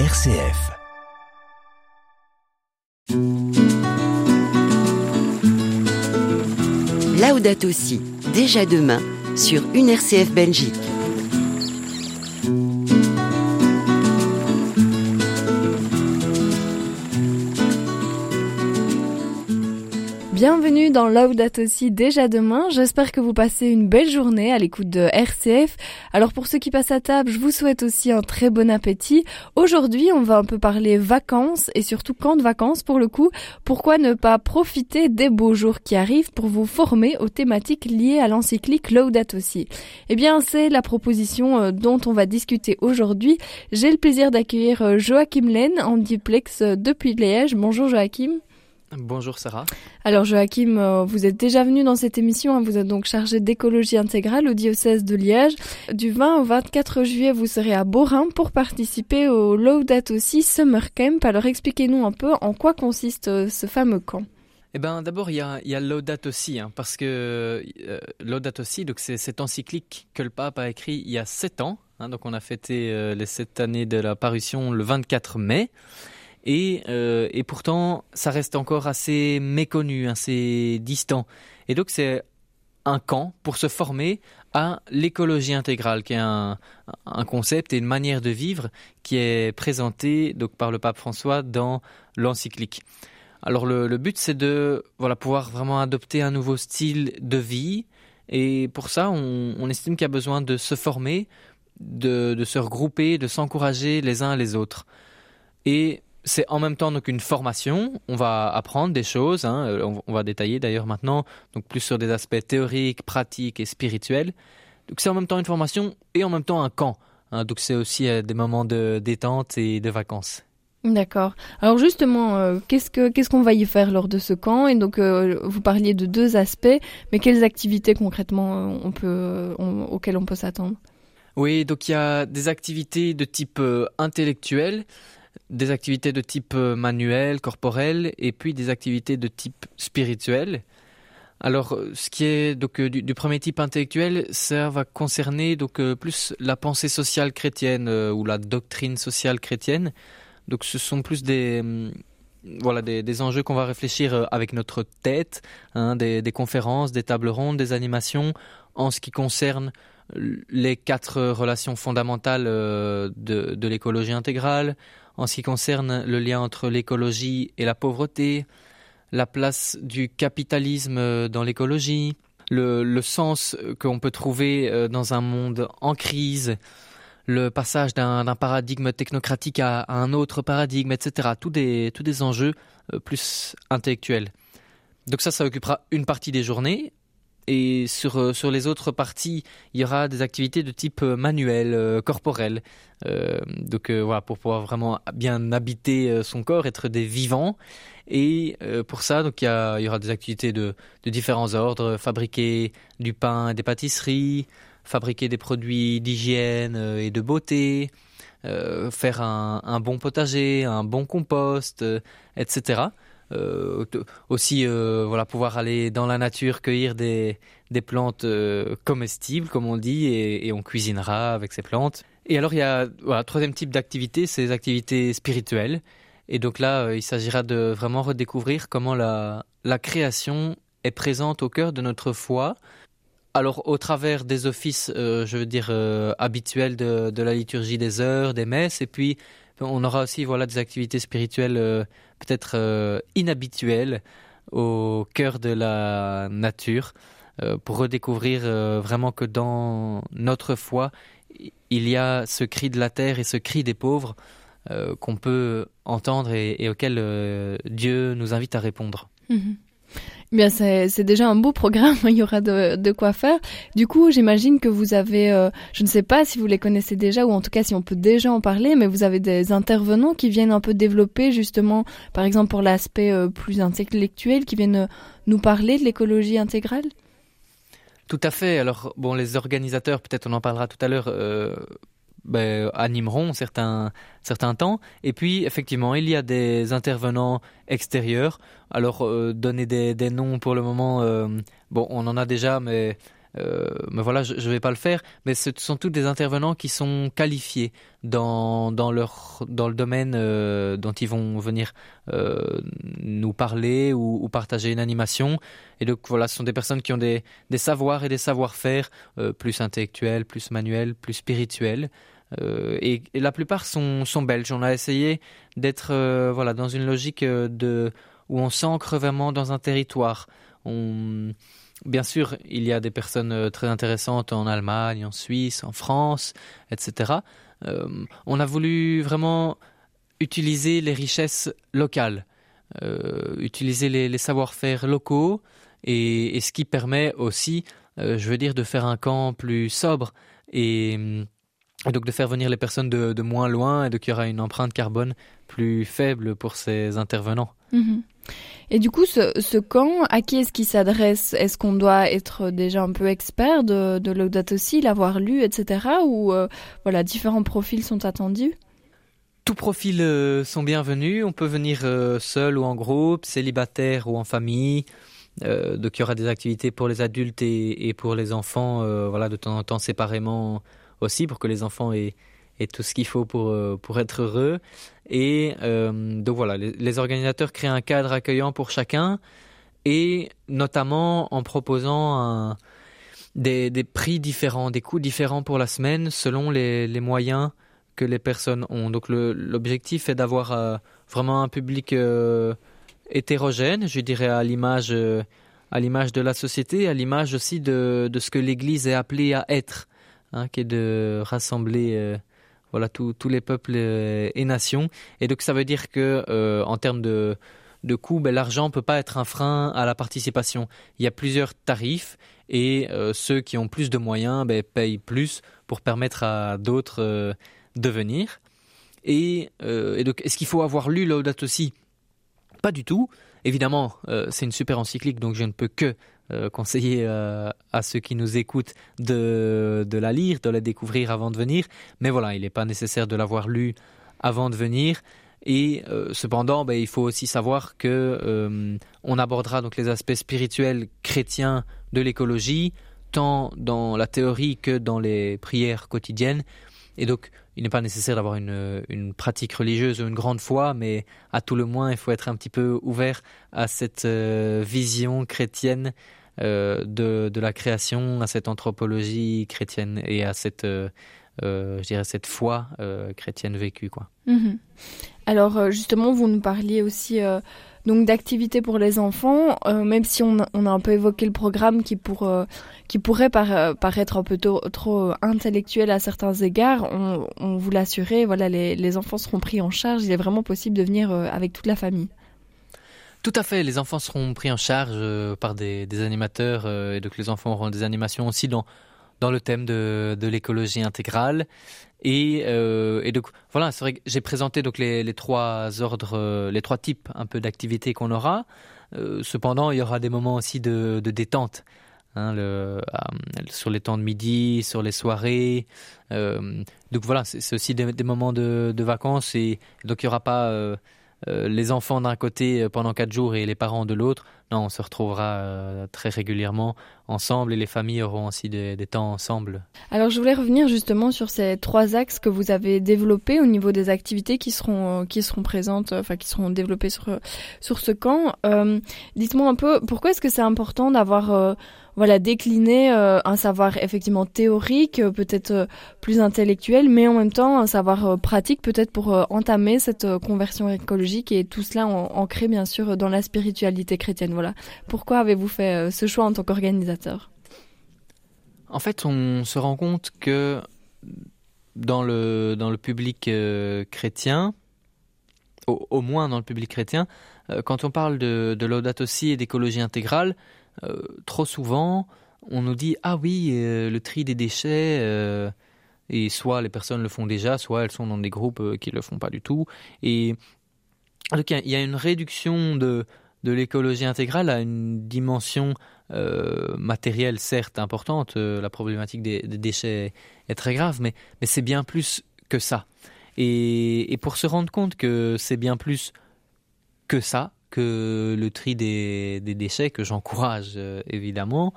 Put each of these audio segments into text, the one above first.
RCF. Laudato aussi, déjà demain, sur une RCF Belgique. Bienvenue dans Laudato aussi déjà demain. J'espère que vous passez une belle journée à l'écoute de RCF. Alors pour ceux qui passent à table, je vous souhaite aussi un très bon appétit. Aujourd'hui, on va un peu parler vacances et surtout camp de vacances pour le coup. Pourquoi ne pas profiter des beaux jours qui arrivent pour vous former aux thématiques liées à l'encyclique Laudato aussi? Eh bien, c'est la proposition euh, dont on va discuter aujourd'hui. J'ai le plaisir d'accueillir euh, Joachim Len en duplex euh, depuis Liège. Bonjour Joachim. Bonjour Sarah. Alors Joachim, euh, vous êtes déjà venu dans cette émission, hein. vous êtes donc chargé d'écologie intégrale au diocèse de Liège. Du 20 au 24 juillet, vous serez à Borin pour participer au Laudato aussi Summer Camp. Alors expliquez-nous un peu en quoi consiste euh, ce fameux camp. Eh ben, d'abord, il y a, y a Laudato aussi, hein, parce que euh, Laudato aussi, donc c'est cette encyclique que le pape a écrit il y a sept ans. Hein, donc on a fêté euh, les sept années de la parution le 24 mai. Et, euh, et pourtant, ça reste encore assez méconnu, assez distant. Et donc, c'est un camp pour se former à l'écologie intégrale, qui est un, concept et une manière de vivre qui est présenté donc, par le pape François dans l'encyclique. Alors le, but, c'est de voilà, pouvoir vraiment adopter un nouveau style de vie. Et pour ça, on, on estime qu'il y a besoin de se former, de, de se regrouper, de s'encourager les uns les autres. Et c'est en même temps donc une formation. On va apprendre des choses. Hein, on, on, va détailler d'ailleurs maintenant, donc plus sur des aspects théoriques, pratiques et spirituels. Donc c'est en même temps une formation et en même temps un camp. Hein, donc c'est aussi euh, des moments de détente et de vacances. D'accord. Alors justement, euh, qu'est-ce que qu'est-ce qu'on va y faire lors de ce camp? Et donc euh, vous parliez de deux aspects, mais quelles activités concrètement on peut on, auxquelles on peut s'attendre? Oui, donc il y a des activités de type euh, intellectuel des activités de type euh, manuel, corporel, et puis des activités de type spirituel. Alors, ce qui est donc du, du premier type intellectuel, ça va concerner donc euh, plus la pensée sociale chrétienne euh, ou la doctrine sociale chrétienne. Donc, ce sont plus des voilà des, enjeux qu'on va réfléchir avec notre tête, hein, des, conférences, des tables rondes, des animations en ce qui concerne les quatre relations fondamentales de l'écologie intégrale, en ce qui concerne le lien entre l'écologie et la pauvreté, la place du capitalisme dans l'écologie, le, sens qu'on peut trouver dans un monde en crise, le passage d'un paradigme technocratique à, un autre paradigme, etc. Tous des, tous des enjeux plus intellectuels. Donc ça, ça occupera une partie des journées. Et sur, sur les autres parties, il y aura des activités de type manuel, euh, corporel. Euh, donc euh, voilà, pour pouvoir vraiment bien habiter son corps, être des vivants. Et pour ça, donc il y, aura des activités de, de différents ordres, fabriquer du pain, des pâtisseries, fabriquer des produits d'hygiène et de beauté, euh, faire un, bon potager, un bon compost, euh, etc. Euh, aussi, voilà, pouvoir aller dans la nature cueillir des, des plantes comestibles, comme on dit, et, on cuisinera avec ces plantes. Et alors, il y a voilà, troisième type d'activité, c'est les activités spirituelles. Et donc là, il s'agira de vraiment redécouvrir comment la, la création est présente au cœur de notre foi, alors, au travers des offices, euh, je veux dire, euh, habituels de, de, la liturgie des heures, des messes, et puis on aura aussi voilà, des activités spirituelles euh, peut-être euh, inhabituelles au cœur de la nature, euh, pour redécouvrir vraiment que dans notre foi, il y a ce cri de la terre et ce cri des pauvres qu'on peut entendre et, auquel Dieu nous invite à répondre. Mm -hmm. Bien, c'est déjà un beau programme, il y aura de, quoi faire. Du coup, j'imagine que vous avez, euh, je ne sais pas si vous les connaissez déjà, ou en tout cas si on peut déjà en parler, mais vous avez des intervenants qui viennent un peu développer justement, par exemple pour l'aspect euh, plus intellectuel, qui viennent nous parler de l'écologie intégrale? Tout à fait. Alors, bon, les organisateurs, peut-être on en parlera tout à l'heure, euh, ben, animeront certains, certains temps. Et puis, effectivement, il y a des intervenants extérieurs. Alors, euh, donner des, des, noms pour le moment, euh, bon, on en a déjà, mais euh, mais voilà, je ne vais pas le faire. Mais ce sont tous des intervenants qui sont qualifiés dans, dans, leur, dans le domaine dont ils vont venir nous parler ou, ou, partager une animation. Et donc voilà, ce sont des personnes qui ont des, des savoirs et des savoir-faire plus intellectuels, plus manuels, plus spirituels. Et, et, la plupart sont, sont belges. On a essayé d'être voilà dans une logique de où on s'ancre vraiment dans un territoire. Bien sûr, il y a des personnes euh, très intéressantes en Allemagne, en Suisse, en France, etc. Euh, on a voulu vraiment utiliser les richesses locales, euh, utiliser les, savoir-faire locaux, et, ce qui permet aussi, je veux dire, de faire un camp plus sobre et, donc de faire venir les personnes de, moins loin et donc il y aura une empreinte carbone plus faible pour ces intervenants. Mhm. Et du coup, ce, camp, à qui est-ce qu'il s'adresse? Est-ce qu'on doit être déjà un peu expert de, de Laudato Si, l'avoir lu, etc. Ou euh, voilà, différents profils sont attendus? Tous profils euh, sont bienvenus. On peut venir euh, seul ou en groupe, célibataire ou en famille. donc il y aura des activités pour les adultes et, et pour les enfants, voilà, de temps en temps séparément aussi, pour que les enfants aient, tout ce qu'il faut pour, euh, pour être heureux. Et euh, donc voilà, les, organisateurs créent un cadre accueillant pour chacun et notamment en proposant des, prix différents, des coûts différents pour la semaine selon les, moyens que les personnes ont. Donc l'objectif est d'avoir euh, vraiment un public hétérogène, je dirais à l'image à l'image de la société, à l'image aussi de ce que l'Église est appelée à être, hein, qui est de rassembler voilà tous les peuples euh, et nations. Et donc ça veut dire que euh, en termes de de coûts, ben, l'argent peut pas être un frein à la participation. Il y a plusieurs tarifs et euh, ceux qui ont plus de moyens ben, payent plus pour permettre à d'autres de venir. Et, donc, est-ce qu'il faut avoir lu Laudato Si? Pas du tout. Évidemment, c'est une super encyclique, donc je ne peux que euh, conseiller euh, à ceux qui nous écoutent de, de, la lire, de la découvrir avant de venir. Mais voilà, il n'est pas nécessaire de l'avoir lu avant de venir. Et euh, cependant, ben, il faut aussi savoir que on abordera donc les aspects spirituels chrétiens de l'écologie, tant dans la théorie que dans les prières quotidiennes. Et donc, il n'est pas nécessaire d'avoir une, une, pratique religieuse ou une grande foi, mais à tout le moins, il faut être un petit peu ouvert à cette euh, vision chrétienne euh, de, de, la création, à cette anthropologie chrétienne et à cette, euh, je dirais, cette foi chrétienne vécue. Quoi. Mhm. Alors, justement, vous nous parliez aussi donc d'activités pour les enfants, euh, même si on, a un peu évoqué le programme qui, euh, pourrait euh, paraître un peu trop intellectuel à certains égards, on, vous l'assurait, voilà, les, les, enfants seront pris en charge. Il est vraiment possible de venir avec toute la famille. Tout à fait, les enfants seront pris en charge par des, des animateurs et donc les enfants auront des animations aussi dans dans le thème de, de l'écologie intégrale. Et, euh, et, donc voilà, c'est vrai que j'ai présenté donc les, les, trois ordres, les trois types un peu d'activités qu'on aura. Euh, cependant, il y aura des moments aussi de, de détente. Hein, euh, sur les temps de midi, sur les soirées. Donc voilà, c'est aussi des, moments de, de, vacances et donc il n'y aura pas les enfants d'un côté pendant quatre jours et les parents de l'autre. On se retrouvera euh, très régulièrement ensemble et les familles auront aussi des, temps ensemble. Alors je voulais revenir justement sur ces trois axes que vous avez développés au niveau des activités qui seront qui seront présentes, enfin qui seront développées sur sur ce camp. Dites-moi un peu pourquoi est-ce que c'est important d'avoir voilà décliner euh, un savoir effectivement théorique, euh, peut-être euh, plus intellectuel, mais en même temps un savoir pratique, peut-être pour entamer cette conversion écologique et tout cela ancré bien sûr dans la spiritualité chrétienne? Voilà. Pourquoi avez-vous fait ce choix en tant qu'organisateur? En fait, on se rend compte que dans le dans le public chrétien, au, moins dans le public chrétien, quand on parle de, de et d'écologie intégrale, euh, trop souvent, on nous dit ah oui, euh, le tri des déchets. Euh, et soit les personnes le font déjà, soit elles sont dans des groupes qui ne le font pas du tout. Et donc il y a une réduction de, de l'écologie intégrale à une dimension matérielle certes importante. la problématique des, déchets est très grave, mais, mais c'est bien plus que ça. Et, et, pour se rendre compte que c'est bien plus que ça, que le tri des, déchets, que j'encourage évidemment,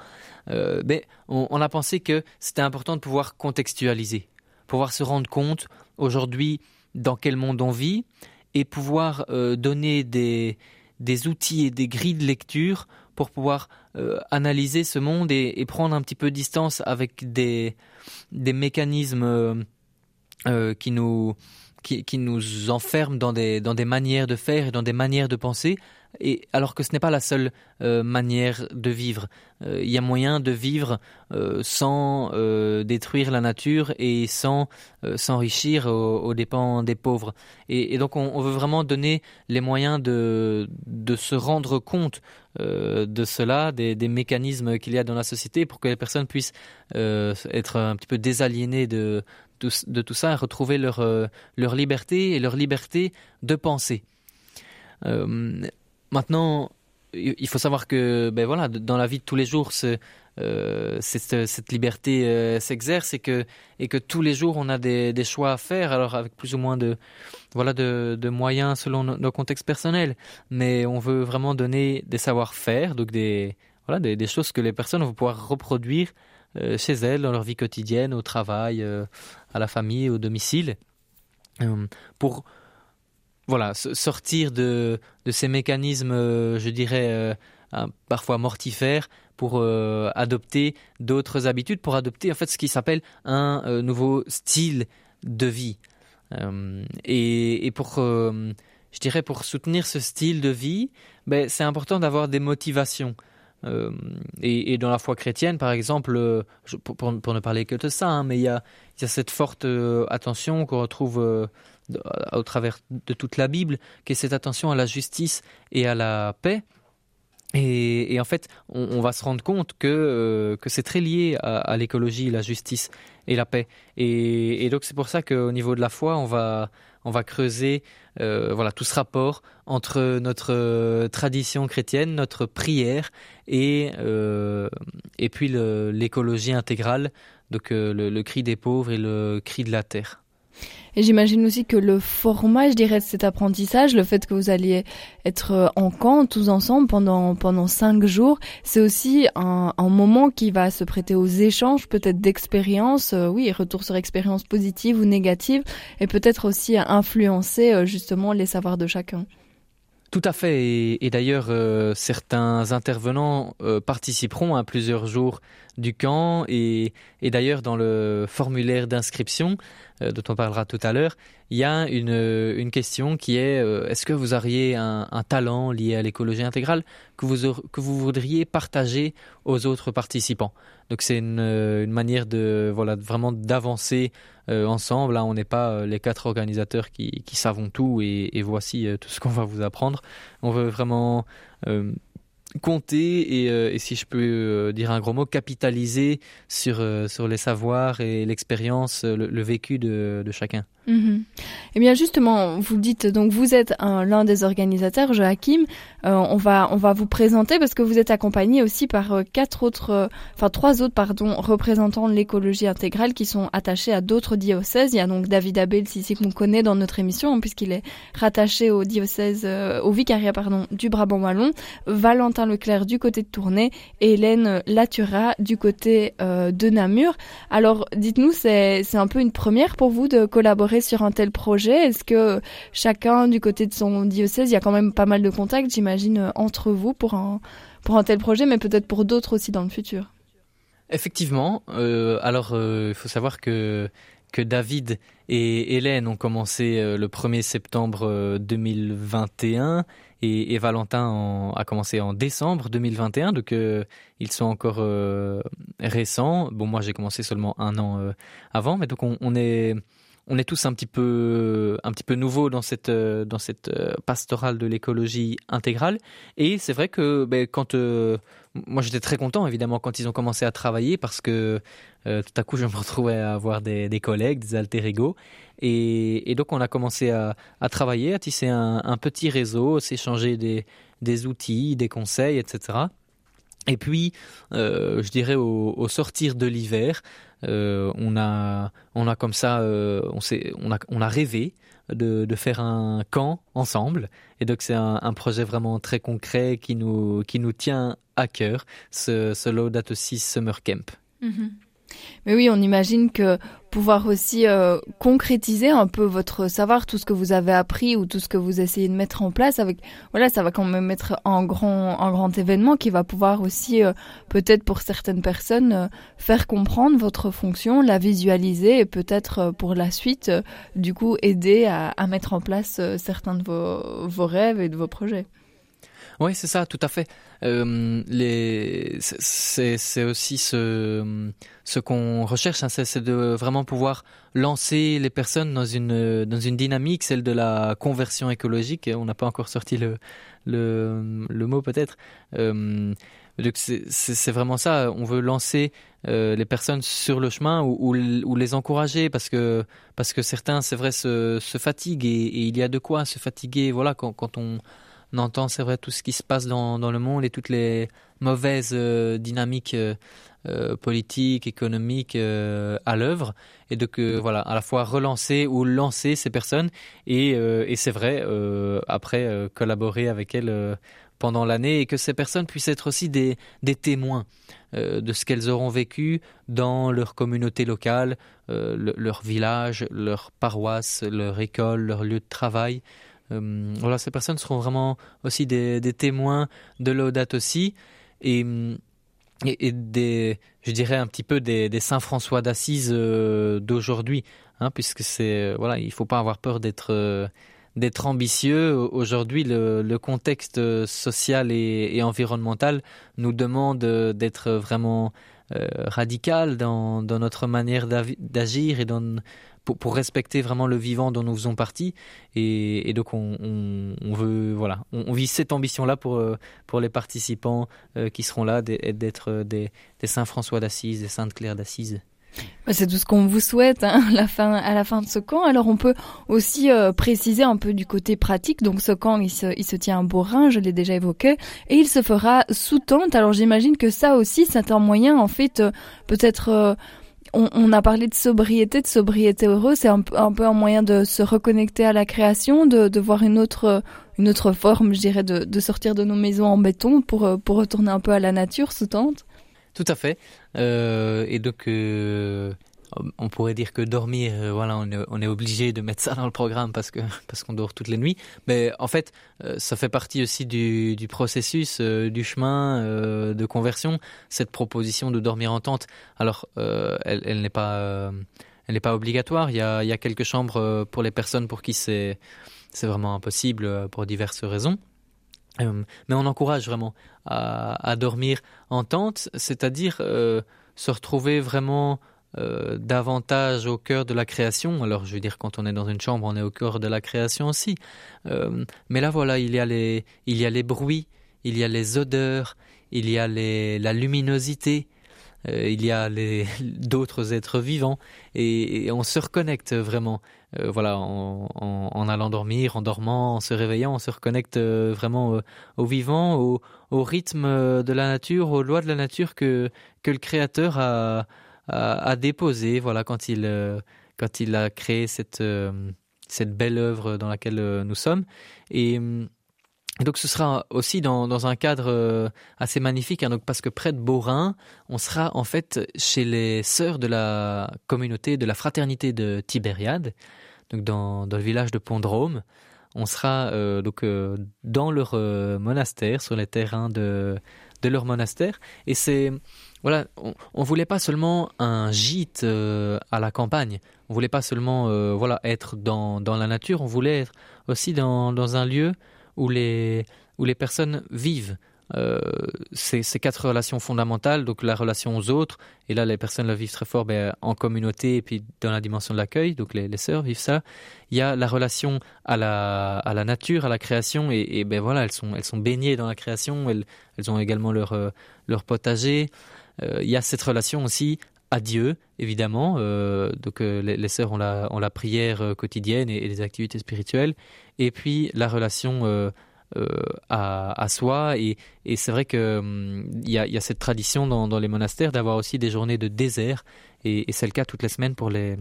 mais on, a pensé que c'était important de pouvoir contextualiser, pouvoir se rendre compte aujourd'hui dans quel monde on vit et pouvoir donner des, des outils et des grilles de lecture pour pouvoir euh, analyser ce monde et, prendre un petit peu distance avec des, mécanismes euh, euh, qui, nous, qui, nous enferment dans des, dans des manières de faire et dans des manières de penser, et alors que ce n'est pas la seule euh, manière de vivre. Euh, il y a moyen de vivre euh, sans détruire la nature et sans s'enrichir aux, dépens des pauvres. Et, donc on, veut vraiment donner les moyens de, de se rendre compte de cela, des, mécanismes qu'il y a dans la société pour que les personnes puissent être un petit peu désaliénées de, de, tout ça et retrouver leur, leur liberté et leur liberté de penser. Maintenant, il faut savoir que ben voilà, dans la vie de tous les jours, euh, cette, liberté euh, s'exerce et que, et que tous les jours on a des, choix à faire, alors avec plus ou moins de, voilà, de, moyens selon nos, contextes personnels. Mais on veut vraiment donner des savoir-faire, donc des, voilà, des, choses que les personnes vont pouvoir reproduire euh, chez elles, dans leur vie quotidienne, au travail, à la famille, au domicile, pour voilà, sortir de, de ces mécanismes, euh, je dirais, euh, parfois mortifères, pour euh, adopter d'autres habitudes, pour adopter en fait ce qui s'appelle un nouveau style de vie. Et, et, pour, je dirais, pour soutenir ce style de vie, ben, c'est important d'avoir des motivations. et, dans la foi chrétienne, par exemple, pour, pour, ne parler que de ça, hein, mais il y a, y a, cette forte attention qu'on retrouve au travers de toute la Bible, qui est cette attention à la justice et à la paix. Et, en fait, on, va se rendre compte que, euh, que c'est très lié à, l'écologie, la justice et la paix. Et, donc c'est pour ça qu'au niveau de la foi, on va, on va creuser euh, voilà, tout ce rapport entre notre euh, tradition chrétienne, notre prière et, et puis l'écologie intégrale, donc le cri des pauvres et le cri de la terre. Et j'imagine aussi que le format, je dirais, de cet apprentissage, le fait que vous alliez être euh, en camp tous ensemble pendant pendant cinq jours, c'est aussi un, moment qui va se prêter aux échanges, peut-être d'expériences, euh, oui, retour sur expériences positives ou négatives, et peut-être aussi influencer euh, justement les savoirs de chacun. Tout à fait, et, d'ailleurs certains intervenants participeront à plusieurs jours du camp, et, et d'ailleurs dans le formulaire d'inscription, euh, dont on parlera tout à l'heure, il y a une, une question qui est euh, est-ce que vous auriez un, talent lié à l'écologie intégrale que vous, que vous voudriez partager aux autres participants? Donc c'est une, une, manière de voilà vraiment d'avancer euh, ensemble. Là, on n'est pas les quatre organisateurs qui, qui savons tout et voici tout ce qu'on va vous apprendre. On veut vraiment compter et, euh, et, si je peux euh, dire un gros mot, capitaliser sur, euh, sur les savoirs et l'expérience, le, vécu de, de chacun. Mm Eh bien justement, vous dites donc vous êtes l'un des organisateurs, Joachim. On va on va vous présenter parce que vous êtes accompagné aussi par quatre autres, enfin trois autres pardon représentants de l'écologie intégrale qui sont attachés à d'autres diocèses. Il y a donc David Abel ici qu'on connaît dans notre émission hein, puisqu'il est rattaché au diocèse au vicariat pardon du Brabant wallon, Valentin Leclerc du côté de Tournai et Hélène Latura du côté de Namur. Alors dites-nous c'est un peu une première pour vous de collaborer sur un tel projet? Est-ce que chacun du côté de son diocèse, il y a quand même pas mal de contacts, j'imagine, euh, entre vous pour un, pour un tel projet, mais peut-être pour d'autres aussi dans le futur? Effectivement. Euh, alors, euh, il faut savoir que que David et Hélène ont commencé le 1er septembre 2021 et, Valentin a commencé en décembre 2021, donc ils sont encore récents. Bon, moi j'ai commencé seulement un an avant, mais donc on, on est on est tous un petit peu un petit peu nouveaux dans cette euh, dans cette euh, pastorale de l'écologie intégrale. Et c'est vrai que ben, quand euh, moi j'étais très content évidemment quand ils ont commencé à travailler parce que tout à coup je me retrouvais à avoir des, collègues des alter ego. Et, donc on a commencé à, travailler à tisser un, petit réseau s'échanger des des outils des conseils etc et puis, je dirais au sortir de l'hiver, on a on a comme ça on s'est on a on a rêvé de, faire un camp ensemble. Et donc c'est un, projet vraiment très concret qui nous, qui nous tient à cœur, ce, ce Laudato Si Summer Camp. Mm -hmm. Mais oui, on imagine que pouvoir aussi euh, concrétiser un peu votre savoir, tout ce que vous avez appris ou tout ce que vous essayez de mettre en place avec, voilà, ça va quand même être un grand, un grand événement qui va pouvoir aussi, euh, peut-être pour certaines personnes, euh, faire comprendre votre fonction, la visualiser et peut-être pour la suite, du coup, aider à, mettre en place certains de vos, vos rêves et de vos projets. Oui, c'est ça, tout à fait. Euh, les, c'est aussi ce, qu'on recherche, hein, c'est de vraiment pouvoir lancer les personnes dans une, dans une dynamique, celle de la conversion écologique. On n'a pas encore sorti le, le, mot peut-être. Euh, c'est vraiment ça. On veut lancer euh, les personnes sur le chemin ou, les encourager parce que parce que certains, c'est vrai, se, fatiguent et, il y a de quoi se fatiguer. Voilà, quand on on entend, c'est vrai, tout ce qui se passe dans, le monde et toutes les mauvaises euh, dynamiques euh, euh, politiques, économiques à l'œuvre, et donc euh, voilà, à la fois relancer ou lancer ces personnes, et, c'est vrai, après collaborer avec elles pendant l'année, et que ces personnes puissent être aussi des, témoins de ce qu'elles auront vécu dans leur communauté locale, le, leur village, leur paroisse, leur école, leur lieu de travail. Euh, voilà, ces personnes seront vraiment aussi des, témoins de l'audate aussi et, des, je dirais un petit peu des, des Saint François d'Assise euh, d'aujourd'hui, hein, puisque c'est voilà, il faut pas avoir peur d'être euh, ambitieux. Aujourd'hui, le, contexte social et, et, environnemental nous demande d'être vraiment euh, radical dans, dans, notre manière d'agir et dans pour, respecter vraiment le vivant dont nous faisons partie et, donc on, veut voilà on, on vit cette ambition là pour euh, pour les participants euh, qui seront là d'être euh, des, des saint François d'Assise des sainte Claire d'Assise c'est tout ce qu'on vous souhaite hein, la fin, à la fin de ce camp. Alors on peut aussi préciser un peu du côté pratique. Donc ce camp, il se, il se tient à Borin, je l'ai déjà évoqué, et il se fera sous tente. Alors j'imagine que ça aussi, c'est un moyen en fait peut-être... on, a parlé de sobriété, de sobriété heureuse, c'est un, peu un moyen de se reconnecter à la création, de, voir une autre, une autre forme, je dirais, de, sortir de nos maisons en béton pour, pour retourner un peu à la nature sous tente. Tout à fait. Euh, et donc, euh, on pourrait dire que dormir, euh, voilà, on est, obligé de mettre ça dans le programme parce que parce qu'on dort toutes les nuits. Mais en fait, euh, ça fait partie aussi du, processus, euh, du chemin euh, de conversion. Cette proposition de dormir en tente. Alors, elle, n'est pas, elle n'est pas obligatoire. Il y a, il y a quelques chambres pour les personnes pour qui c'est c'est vraiment impossible pour diverses raisons. Euh, mais on encourage vraiment à, dormir en tente, c'est-à-dire euh, se retrouver vraiment euh, davantage au cœur de la création. Alors je veux dire quand on est dans une chambre, on est au cœur de la création aussi. Euh, mais là voilà, il y a les il y a les bruits, il y a les odeurs, il y a les la luminosité, euh, il y a d'autres êtres vivants et, on se reconnecte vraiment voilà en, en, en, allant dormir en dormant en se réveillant on se reconnecte vraiment au vivant au, au rythme de la nature aux lois de la nature que, que le créateur a, a déposé voilà quand il euh, quand il a créé cette cette belle œuvre dans laquelle nous sommes. Et donc ce sera aussi dans, dans un cadre euh, assez magnifique hein, donc parce que près de Borin on sera en fait chez les sœurs de la communauté de la fraternité de Tibériade donc dans, dans le village de Pondrome. On sera euh, donc euh, dans leur euh, monastère sur les terrains de, de leur monastère. Et c'est voilà on, on voulait pas seulement un gîte euh, à la campagne. On voulait pas seulement euh, voilà être dans, dans la nature. On voulait être aussi dans, dans un lieu où les, où les personnes vivent. Euh, ces, quatre relations fondamentales, donc la relation aux autres, et là les personnes la vivent très fort ben, en communauté et puis dans la dimension de l'accueil, donc les, les sœurs vivent ça. Il y a la relation à la, à la nature, à la création, et, et ben voilà, elles sont, elles sont baignées dans la création, elles, elles ont également leur, leur potager. Euh, il y a cette relation aussi à Dieu, évidemment. Euh, donc euh, les, sœurs ont la, prière quotidienne et, et les activités spirituelles. Et puis la relation à, soi. Et, c'est vrai qu'il hum, y, a, y a cette tradition dans, les monastères d'avoir aussi des journées de désert. Et, et c'est le cas toutes les semaines pour les,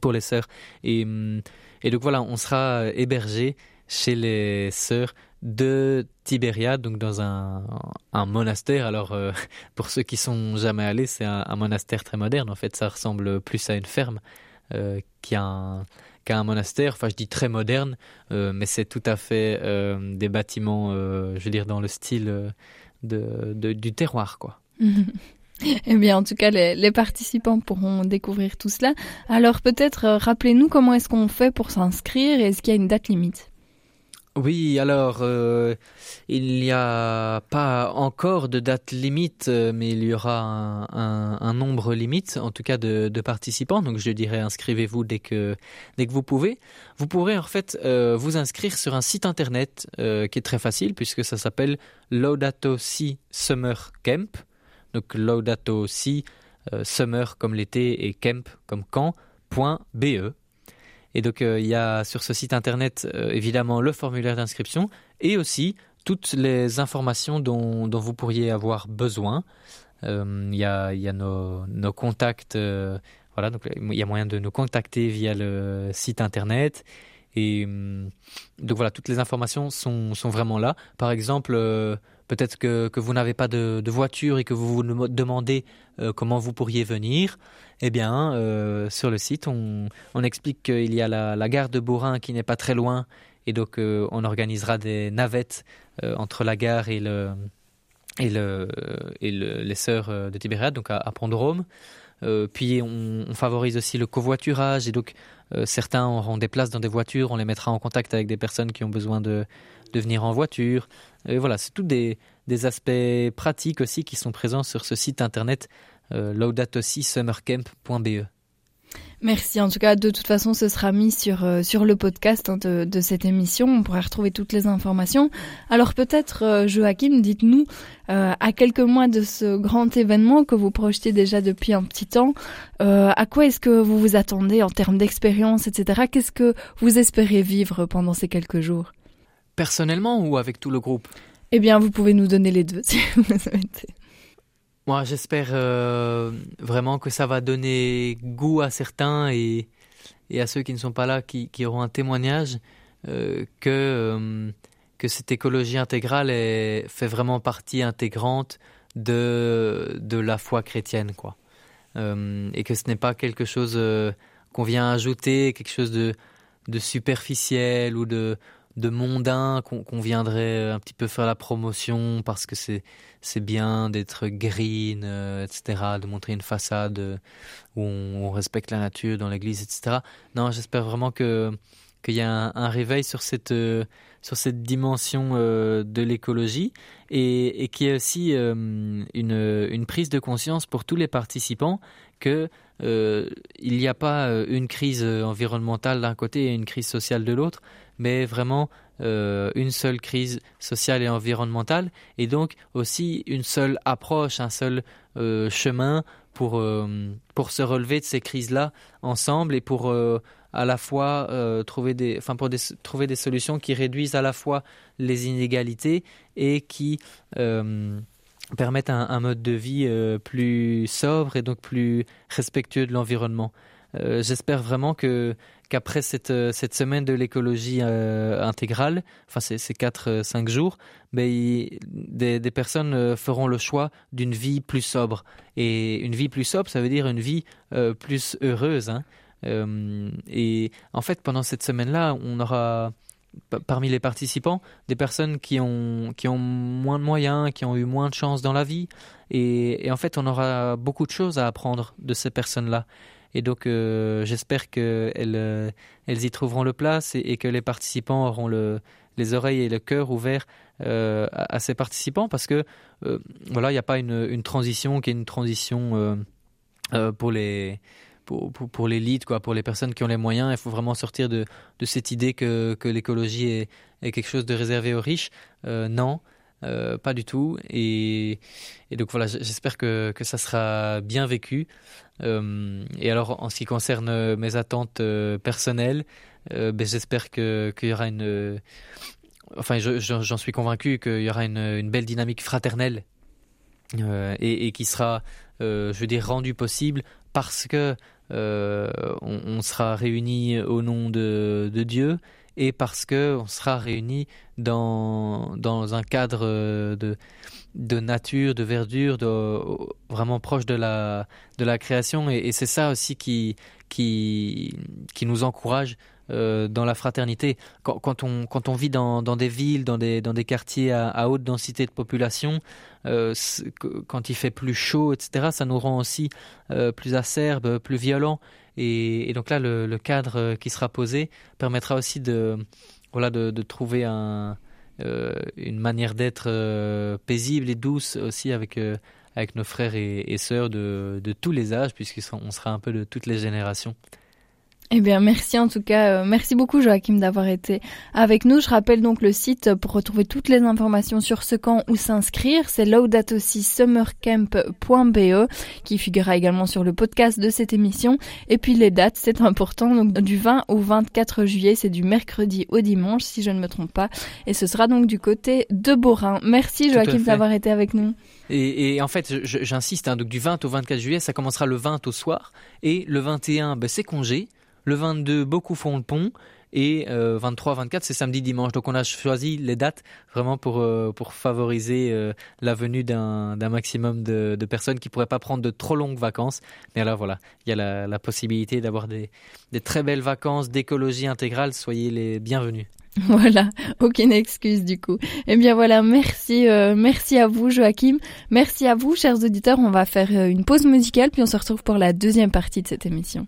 pour les sœurs. Et, hum, et donc voilà, on sera hébergé chez les sœurs de Tibériade, donc dans un, monastère. Alors, euh, pour ceux qui sont jamais allés, c'est un, monastère très moderne. En fait, ça ressemble plus à une ferme euh, qu'à un, monastère. Enfin, je dis très moderne, euh, mais c'est tout à fait des bâtiments, je veux dire, dans le style du terroir, quoi. Eh bien, en tout cas, les, participants pourront découvrir tout cela. Alors, peut-être, rappelez-nous comment est-ce qu'on fait pour s'inscrire et est-ce qu'il y a une date limite? Oui, alors, euh, il n'y a pas encore de date limite, euh, mais il y aura un, nombre limite, en tout cas, de, participants. Donc, je dirais, inscrivez-vous dès que, dès que vous pouvez. Vous pourrez, en fait, euh, vous inscrire sur un site internet qui est très facile, puisque ça s'appelle Laudato Si Summer Camp donc Laudato Si, Summer comme l'été et Camp comme camp, point BE. Et donc euh, il y a sur ce site internet euh, évidemment le formulaire d'inscription et aussi toutes les informations dont, vous pourriez avoir besoin. Euh, il, y a, nos, contacts, voilà, donc il y a moyen de nous contacter via le site internet. Et donc voilà, toutes les informations sont, vraiment là. Par exemple, peut-être que, vous n'avez pas de, voiture et que vous vous demandez comment vous pourriez venir, eh bien, euh, sur le site, on, explique qu'il y a la, gare de Bourrin qui n'est pas très loin, et donc euh, on organisera des navettes euh, entre la gare et, le, et, le, et le, les sœurs de Tibériade, donc à. Euh, puis on, favorise aussi le covoiturage et donc certains auront des places dans des voitures, on les mettra en contact avec des personnes qui ont besoin de, venir en voiture. Et voilà, c'est tous des, aspects pratiques aussi qui sont présents sur ce site internet laudatosisummercamp.be. Merci. En tout cas, de toute façon, ce sera mis sur, euh, sur le podcast hein, de, de, cette émission. On pourrait retrouver toutes les informations. Alors peut-être, euh, Joachim, dites-nous, euh, à quelques mois de ce grand événement que vous projetez déjà depuis un petit temps, euh, à quoi est-ce que vous vous attendez en termes d'expérience, etc. Qu'est-ce que vous espérez vivre pendant ces quelques jours? Personnellement ou avec tout le groupe? Eh bien, vous pouvez nous donner les deux, si vous le souhaitez. Moi, j'espère euh, vraiment que ça va donner goût à certains et, à ceux qui ne sont pas là, qui, auront un témoignage euh, que, euh, que cette écologie intégrale fait vraiment partie intégrante de, la foi chrétienne, quoi. Et que ce n'est pas quelque chose qu'on vient ajouter, quelque chose de, de superficiel ou de, de mondain qu'on qu viendrait un petit peu faire la promotion parce que c'est bien d'être green, euh, etc., de montrer une façade euh, où on, respecte la nature dans l'église, etc. Non, j'espère vraiment que qu'il y a un, réveil sur cette euh, sur cette dimension euh, de l'écologie et, et qu'il y a aussi euh, une, une prise de conscience pour tous les participants que euh, il n'y a pas euh, une crise environnementale d'un côté et une crise sociale de l'autre, mais vraiment euh, une seule crise sociale et environnementale, et donc aussi une seule approche, un seul euh, chemin pour, euh, pour se relever de ces crises-là ensemble et pour à la fois trouver des, enfin pour trouver des solutions qui réduisent à la fois les inégalités et qui permettent un, mode de vie plus sobre et donc plus respectueux de l'environnement. Euh, J'espère vraiment que qu'après cette, cette semaine de l'écologie euh, intégrale, enfin ces, ces 4-5 euh, jours, ben, des, des personnes euh, feront le choix d'une vie plus sobre. Et une vie plus sobre, ça veut dire une vie euh, plus heureuse. Hein. Euh, et en fait, pendant cette semaine-là, on aura parmi les participants des personnes qui ont, qui ont moins de moyens, qui ont eu moins de chance dans la vie. Et en fait, on aura beaucoup de choses à apprendre de ces personnes-là. Et donc, euh, j'espère qu'elles euh, elles y trouveront le place et, que les participants auront le, les oreilles et le cœur ouverts euh, à, ces participants parce que voilà, il n'y a pas une, transition qui est une transition pour les pour, pour, l'élite, quoi, pour les personnes qui ont les moyens. Il faut vraiment sortir de, de cette idée que, que l'écologie est, quelque chose de réservé aux riches. Non, euh, pas du tout. Et, donc voilà, j'espère que, que ça sera bien vécu. Euh, et alors, en ce qui concerne mes attentes euh, personnelles, euh, ben, j'espère qu'il y aura une enfin, j'en suis convaincu qu'il y aura une, belle dynamique fraternelle et, qui sera, je veux dire, rendue possible parce que on, on, sera réunis au nom de, de Dieu et parce que on sera réunis dans, dans un cadre de, de nature, de verdure, de, vraiment proche de la, de la création. Et, c'est ça aussi qui, qui, qui nous encourage euh, dans la fraternité. Quand, quand, on, quand on vit dans, dans des villes, dans des, dans des quartiers à, haute densité de population, euh, quand il fait plus chaud, etc., ça nous rend aussi euh, plus acerbes, plus violents. Et, donc là, le, cadre qui sera posé permettra aussi de, voilà, de, trouver euh, une manière d'être euh, paisible et douce aussi avec, euh, avec nos frères et, sœurs de tous les âges, puisqu'on sera un peu de toutes les générations. Eh bien, merci en tout cas. Euh, merci beaucoup Joachim d'avoir été avec nous. Je rappelle donc le site pour retrouver toutes les informations sur ce camp ou s'inscrire. C'est laudatosisummercamp.be qui figurera également sur le podcast de cette émission. Et puis les dates, c'est important. Donc du 20 au 24 juillet, c'est du mercredi au dimanche si je ne me trompe pas. Et ce sera donc du côté de Borin. Merci Joachim d'avoir été avec nous. Et, en fait, j'insiste, hein, donc du 20 au 24 juillet, ça commencera le 20 au soir. Et le 21, ben, c'est congé. Le 22, beaucoup font le pont. Et 23, euh, 24, c'est samedi, dimanche. Donc on a choisi les dates vraiment pour, euh, pour favoriser euh, la venue d'un maximum de, personnes qui pourraient pas prendre de trop longues vacances. Mais alors voilà, il y a la, possibilité d'avoir des, des très belles vacances d'écologie intégrale. Soyez les bienvenus. Voilà, aucune excuse du coup. Eh bien voilà, merci, merci à vous Joachim, merci à vous chers auditeurs. On va faire une pause musicale puis on se retrouve pour la deuxième partie de cette émission.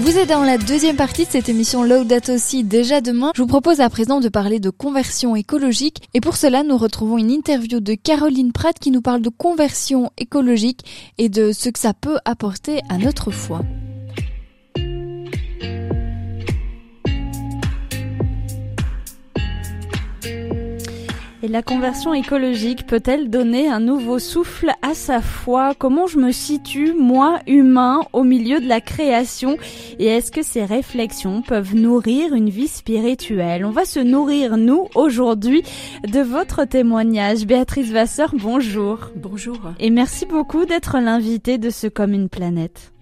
Vous êtes dans la deuxième partie de cette émission Laudato aussi déjà demain. Je vous propose à présent de parler de conversion écologique et pour cela nous retrouvons une interview de Caroline Pratt qui nous parle de conversion écologique et de ce que ça peut apporter à notre foi. Et la conversion écologique peut-elle donner un nouveau souffle à sa foi? Comment je me situe, moi, humain, au milieu de la création? Et est-ce que ces réflexions peuvent nourrir une vie spirituelle? On va se nourrir, nous, aujourd'hui, de votre témoignage. Béatrice Vasseur, bonjour. Bonjour. Et merci beaucoup d'être l'invité de ce Comme une planète.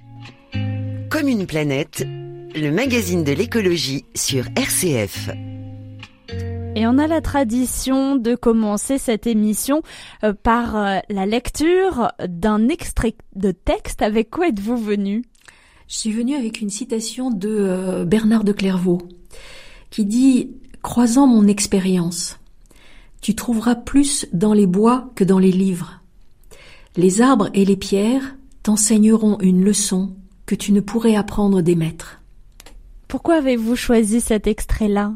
Comme une planète, le magazine de l'écologie sur RCF. Et on a la tradition de commencer cette émission euh, par euh, la lecture d'un extrait de texte. Avec quoi êtes-vous venu? Je suis venue avec une citation de euh, Bernard de Clairvaux qui dit Croisant mon expérience, tu trouveras plus dans les bois que dans les livres. Les arbres et les pierres t'enseigneront une leçon que tu ne pourrais apprendre des maîtres. Pourquoi avez-vous choisi cet extrait-là?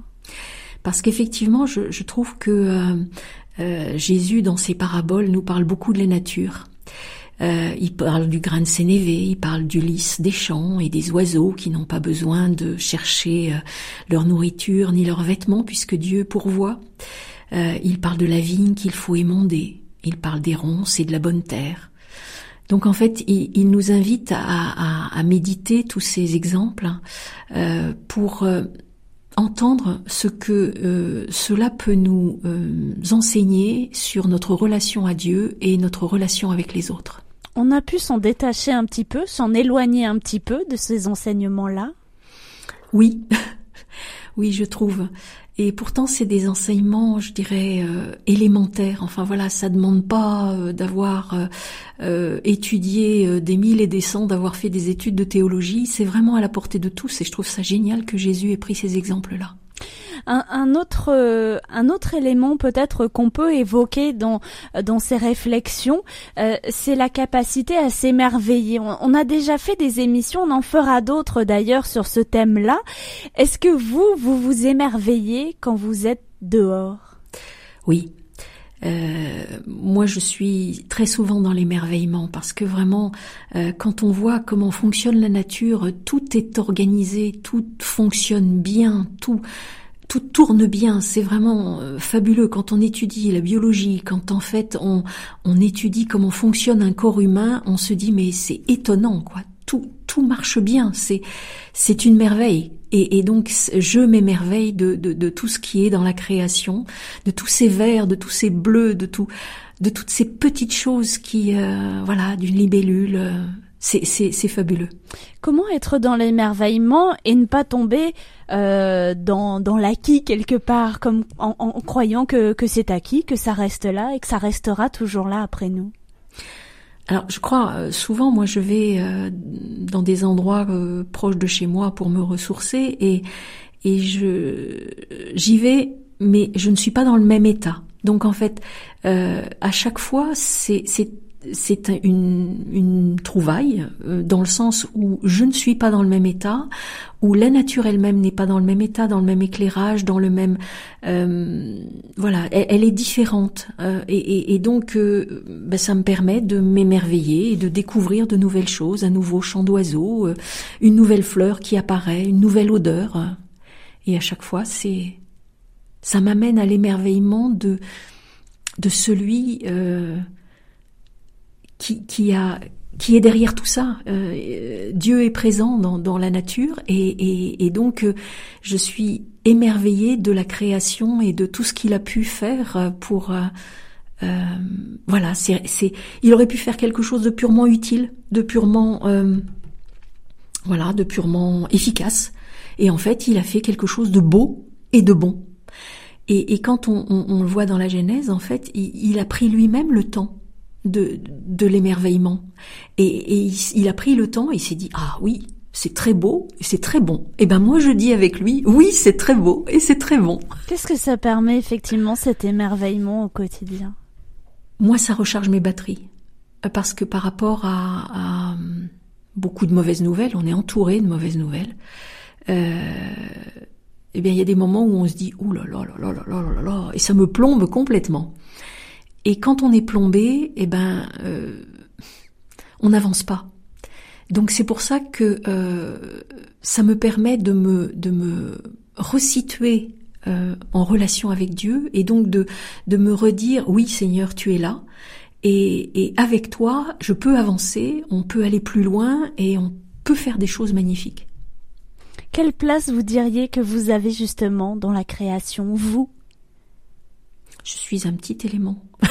Parce qu'effectivement, je, je, trouve que euh, euh, Jésus, dans ses paraboles, nous parle beaucoup de la nature. Euh, il parle du grain de sénévé, il parle du lys des champs et des oiseaux qui n'ont pas besoin de chercher euh, leur nourriture ni leurs vêtements puisque Dieu pourvoit. Euh, il parle de la vigne qu'il faut émonder. Il parle des ronces et de la bonne terre. Donc en fait, il, il nous invite à, méditer tous ces exemples hein, pour entendre ce que euh, cela peut nous euh, enseigner sur notre relation à Dieu et notre relation avec les autres. On a pu s'en détacher un petit peu, s'en éloigner un petit peu de ces enseignements-là? Oui, oui, je trouve. Et pourtant, c'est des enseignements, je dirais, euh, élémentaires. Enfin voilà, ça demande pas euh, d'avoir euh, étudié des mille et des cents, d'avoir fait des études de théologie. C'est vraiment à la portée de tous. Et je trouve ça génial que Jésus ait pris ces exemples-là. Un, un, autre, euh, un autre élément peut-être qu'on peut évoquer dans, dans ces réflexions, euh, c'est la capacité à s'émerveiller. On, on, a déjà fait des émissions, on en fera d'autres d'ailleurs sur ce thème-là. Est-ce que vous, vous vous émerveillez quand vous êtes dehors? Oui, euh, moi, je suis très souvent dans l'émerveillement parce que vraiment, euh, quand on voit comment fonctionne la nature, tout est organisé, tout fonctionne bien, tout tout tourne bien, c'est vraiment euh, fabuleux. Quand on étudie la biologie, quand en fait on, on étudie comment fonctionne un corps humain, on se dit mais c'est étonnant quoi, tout, tout marche bien, c'est, c'est une merveille. Et, et, donc je m'émerveille de, de, de, tout ce qui est dans la création, de tous ces verts, de tous ces bleus, de tout, de toutes ces petites choses qui, euh, voilà, d'une libellule. Euh, c'est, fabuleux. Comment être dans l'émerveillement et ne pas tomber euh, dans, dans l'acquis quelque part, comme en, en croyant que, que c'est acquis, que ça reste là et que ça restera toujours là après nous? Alors, je crois, euh, souvent, moi, je vais euh, dans des endroits euh, proches de chez moi pour me ressourcer et, et je, j'y vais, mais je ne suis pas dans le même état. Donc, en fait, à chaque fois, c'est, c'est c'est une, une, trouvaille euh, dans le sens où je ne suis pas dans le même état, où la nature elle-même n'est pas dans le même état, dans le même éclairage, dans le même euh, voilà, elle, est différente. Euh, et, et, et, donc euh, ben, ça me permet de m'émerveiller et de découvrir de nouvelles choses, un nouveau chant d'oiseau, euh, une nouvelle fleur qui apparaît, une nouvelle odeur. Et à chaque fois c'est ça m'amène à l'émerveillement de de celui qui, qui, a, qui est derrière tout ça. Euh, Dieu est présent dans, dans la nature et, et, et donc euh, je suis émerveillée de la création et de tout ce qu'il a pu faire pour... Euh, euh voilà, c'est, c'est, il aurait pu faire quelque chose de purement utile, de purement, euh, voilà, de purement efficace. Et en fait, il a fait quelque chose de beau et de bon. Et, et quand on, on, on, le voit dans la Genèse, en fait, il, il a pris lui-même le temps de, de l'émerveillement. Et, et il, il, a pris le temps et il s'est dit, ah oui, c'est très beau et c'est très bon. Et ben moi je dis avec lui, oui, c'est très beau et c'est très bon. Qu'est-ce que ça permet effectivement cet émerveillement au quotidien Moi ça recharge mes batteries. Parce que par rapport à, à beaucoup de mauvaises nouvelles, on est entouré de mauvaises nouvelles. Euh, eh bien, il y a des moments où on se dit, ouh là là là là là là là et ça me plombe complètement. Et quand on est plombé, eh ben, euh, on n'avance pas. Donc c'est pour ça que euh, ça me permet de me de me resituer euh, en relation avec Dieu et donc de de me redire oui Seigneur tu es là et, et avec toi je peux avancer, on peut aller plus loin et on peut faire des choses magnifiques. Quelle place vous diriez que vous avez justement dans la création, vous? Je suis un petit élément.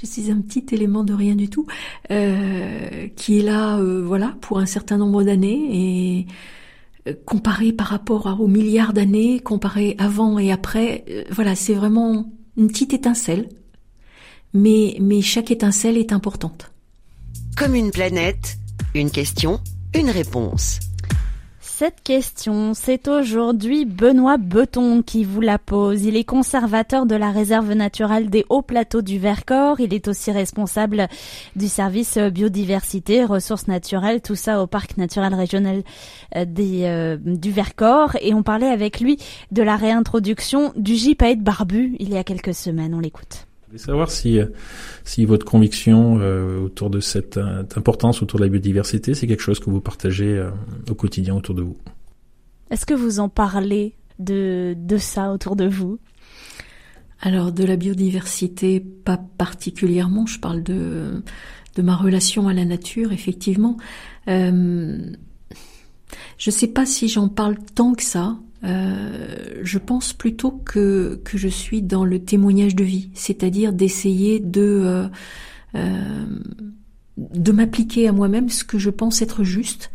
je suis un petit élément de rien du tout euh, qui est là, euh, voilà, pour un certain nombre d'années et euh, comparé par rapport aux milliards d'années, comparé avant et après, voilà, c'est vraiment une petite étincelle, mais mais chaque étincelle est importante. Comme une planète, une question, une réponse. Cette question, c'est aujourd'hui Benoît Beton qui vous la pose. Il est conservateur de la réserve naturelle des hauts plateaux du Vercors. Il est aussi responsable du service biodiversité, ressources naturelles, tout ça au parc naturel régional euh, des, euh, du Vercors. Et on parlait avec lui de la réintroduction du gypaète barbu il y a quelques semaines. On l'écoute. Je voulais savoir si, si votre conviction euh, autour de cette euh, importance autour de la biodiversité, c'est quelque chose que vous partagez euh, au quotidien autour de vous. Est-ce que vous en parlez de, de ça autour de vous? Alors de la biodiversité, pas particulièrement. Je parle de, de ma relation à la nature, effectivement. Euh, je sais pas si j'en parle tant que ça. Euh, je pense plutôt que, que je suis dans le témoignage de vie, c'est-à-dire d'essayer de, euh, euh, de m'appliquer à moi-même ce que je pense être juste.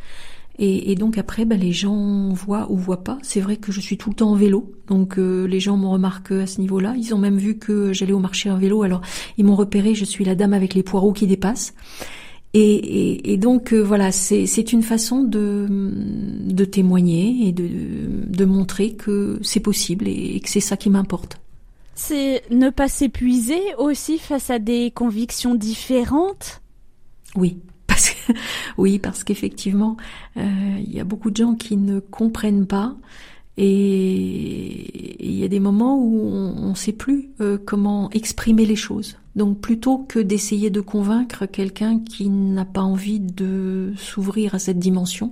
Et, et donc après, ben, les gens voient ou voient pas. C'est vrai que je suis tout le temps en vélo, donc les gens me remarquent à ce niveau-là. Ils ont même vu que j'allais au marché en vélo, alors ils m'ont repéré. Je suis la dame avec les poireaux qui dépassent. Et, et, et, donc euh, voilà, c'est une façon de, de témoigner et de, de montrer que c'est possible et, et que c'est ça qui m'importe. C'est ne pas s'épuiser aussi face à des convictions différentes? Oui, parce que, oui, parce qu'effectivement, euh, il y a beaucoup de gens qui ne comprennent pas. Et il y a des moments où on ne sait plus euh, comment exprimer les choses. Donc plutôt que d'essayer de convaincre quelqu'un qui n'a pas envie de s'ouvrir à cette dimension,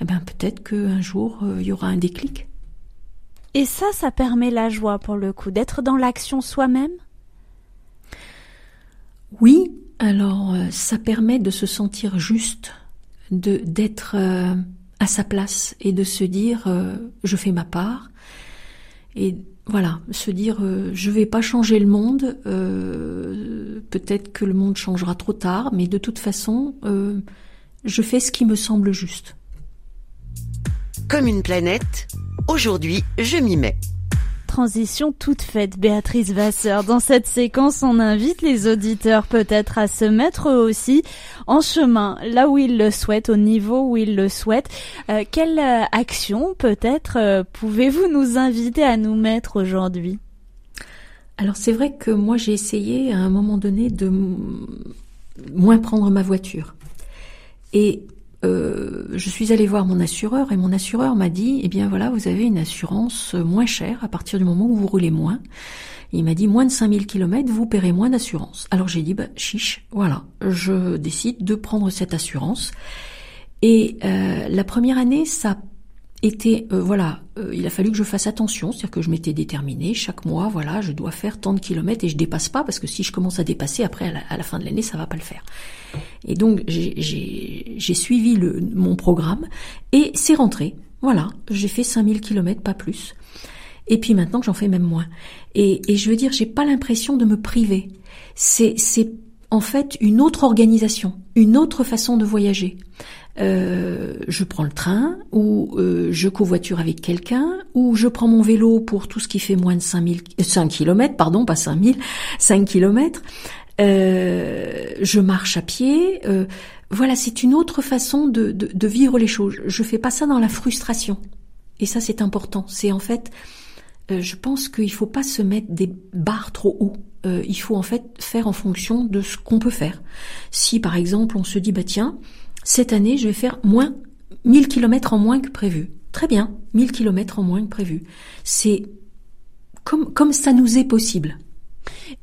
eh ben peut-être qu'un jour euh, il y aura un déclic. Et ça, ça permet la joie pour le coup, d'être dans l'action soi-même? Oui, alors euh, ça permet de se sentir juste, de d'être euh, à sa place et de se dire euh, je fais ma part et voilà, se dire euh, je vais pas changer le monde, euh, peut-être que le monde changera trop tard, mais de toute façon, euh, je fais ce qui me semble juste. Comme une planète, aujourd'hui je m'y mets. Transition toute faite, Béatrice Vasseur. Dans cette séquence, on invite les auditeurs peut-être à se mettre aussi en chemin, là où ils le souhaitent, au niveau où ils le souhaitent. Euh, quelle euh, action peut-être euh, pouvez-vous nous inviter à nous mettre aujourd'hui? Alors c'est vrai que moi j'ai essayé à un moment donné de moins prendre ma voiture. Et euh, je suis allée voir mon assureur et mon assureur m'a dit, eh bien voilà, vous avez une assurance moins chère à partir du moment où vous roulez moins. Il m'a dit moins de 5000 km, vous paierez moins d'assurance. Alors j'ai dit, bah chiche, voilà, je décide de prendre cette assurance. Et euh, la première année, ça était, euh, voilà, euh, il a fallu que je fasse attention, c'est-à-dire que je m'étais déterminée, chaque mois, voilà, je dois faire tant de kilomètres et je dépasse pas, parce que si je commence à dépasser, après, à la, fin de l'année, ça va pas le faire. Et donc, j'ai- suivi le, mon programme et c'est rentré. Voilà, j'ai fait 5000 kilomètres, pas plus. Et puis maintenant, j'en fais même moins. Et, et je veux dire, j'ai pas l'impression de me priver. C'est, c'est en fait une autre organisation, une autre façon de voyager. Euh, je prends le train ou euh, je covoiture avec quelqu'un ou je prends mon vélo pour tout ce qui fait moins de 5000 5 km pardon pas 5000 5 km euh, je marche à pied. Euh, voilà c'est une autre façon de, de, de vivre les choses. Je fais pas ça dans la frustration. Et ça c'est important. C'est en fait euh, je pense qu'il faut pas se mettre des barres trop haut. Euh, il faut en fait faire en fonction de ce qu'on peut faire. Si par exemple on se dit bah tiens, cette année, je vais faire moins 1000 km en moins que prévu. Très bien, 1000 km en moins que prévu. C'est comme, comme ça nous est possible.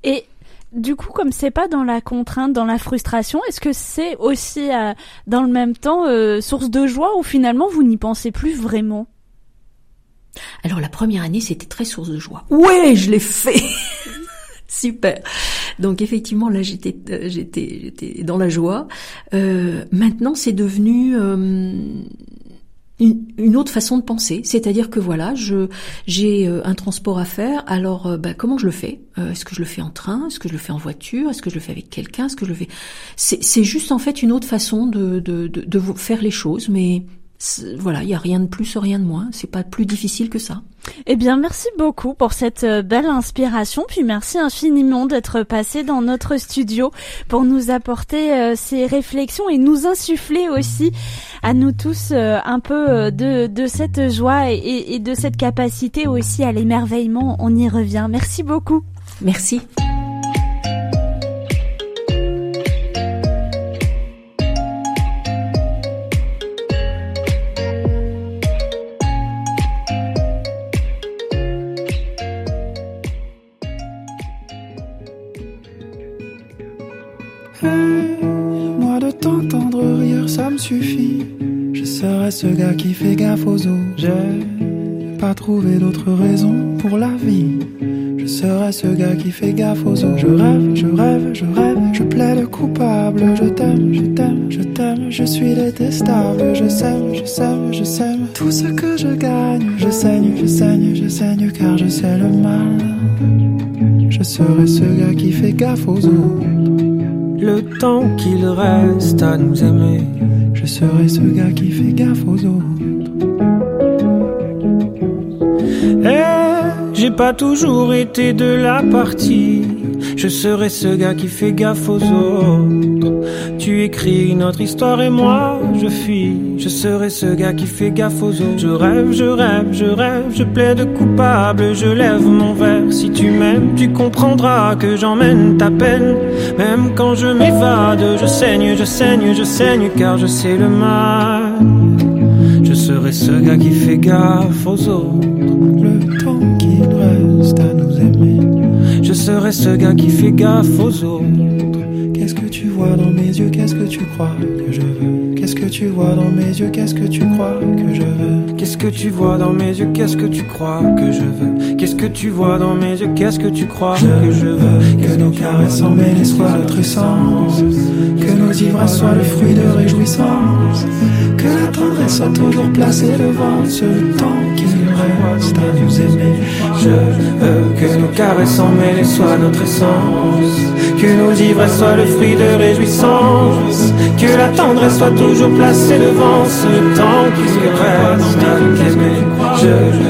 Et du coup, comme c'est pas dans la contrainte, dans la frustration, est-ce que c'est aussi euh, dans le même temps euh, source de joie ou finalement vous n'y pensez plus vraiment? Alors la première année, c'était très source de joie. Ouais, je l'ai fait. Super. Donc effectivement là j'étais euh, j'étais j'étais dans la joie. Euh, maintenant c'est devenu euh, une, autre façon de penser, c'est-à-dire que voilà, je j'ai un transport à faire. Alors, bah, comment je le fais? Est-ce que je le fais en train? Est-ce que je le fais en voiture? Est-ce que je le fais avec quelqu'un? Est-ce que je le fais? C'est juste en fait une autre façon de de, de, de faire les choses, mais voilà, il y a rien de plus, rien de moins. C'est pas plus difficile que ça. Eh bien, merci beaucoup pour cette euh, belle inspiration, puis merci infiniment d'être passé dans notre studio pour nous apporter euh, ces réflexions et nous insuffler aussi à nous tous euh, un peu de, de cette joie et, et de cette capacité aussi à l'émerveillement. On y revient. Merci beaucoup. Merci. Je serai ce gars qui fait gaffe aux autres. J'ai pas trouvé d'autre raison pour la vie. Je serai ce gars qui fait gaffe aux autres. Je rêve, je rêve, je rêve, je plaide coupable. Je t'aime, je t'aime, je t'aime, je suis détestable. Je sème, je sème, je sème tout ce que je gagne. Je saigne, je saigne, je saigne car je sais le mal. Je serai ce gars qui fait gaffe aux autres. Le temps qu'il reste à nous aimer je serai ce gars qui fait gaffe aux autres. Eh, j'ai pas toujours été de la partie. Je serai ce gars qui fait gaffe aux autres. Tu écris notre histoire et moi je fuis. Je serai ce gars qui fait gaffe aux autres. Je rêve, je rêve, je rêve, je plaide coupable, je lève mon verre. Si tu m'aimes, tu comprendras que j'emmène ta peine. Même quand je m'évade, je saigne, je saigne, je saigne car je sais le mal. Je serai ce gars qui fait gaffe aux autres. Le temps Je serai ce gars qui fait gaffe aux autres. Qu'est-ce que tu vois dans mes yeux Qu'est-ce que tu crois que je veux Qu'est-ce que tu vois dans mes yeux Qu'est-ce que tu crois que je veux Qu'est-ce que tu vois dans mes yeux Qu'est-ce que tu crois que je veux Qu'est-ce que tu vois dans mes yeux Qu'est-ce que tu crois que je veux Que nos caresses emmêlées soient notre essence Que nos ivresses soient le fruit de réjouissance Que la tendresse soit toujours placée devant ce temps qui nous reste à nous aimer Je veux que nos caresses emmêlées soient notre essence Que nos ivresses soient le fruit de réjouissance. Que la tendresse soit toujours placée devant ce temps qui se reste à nous Je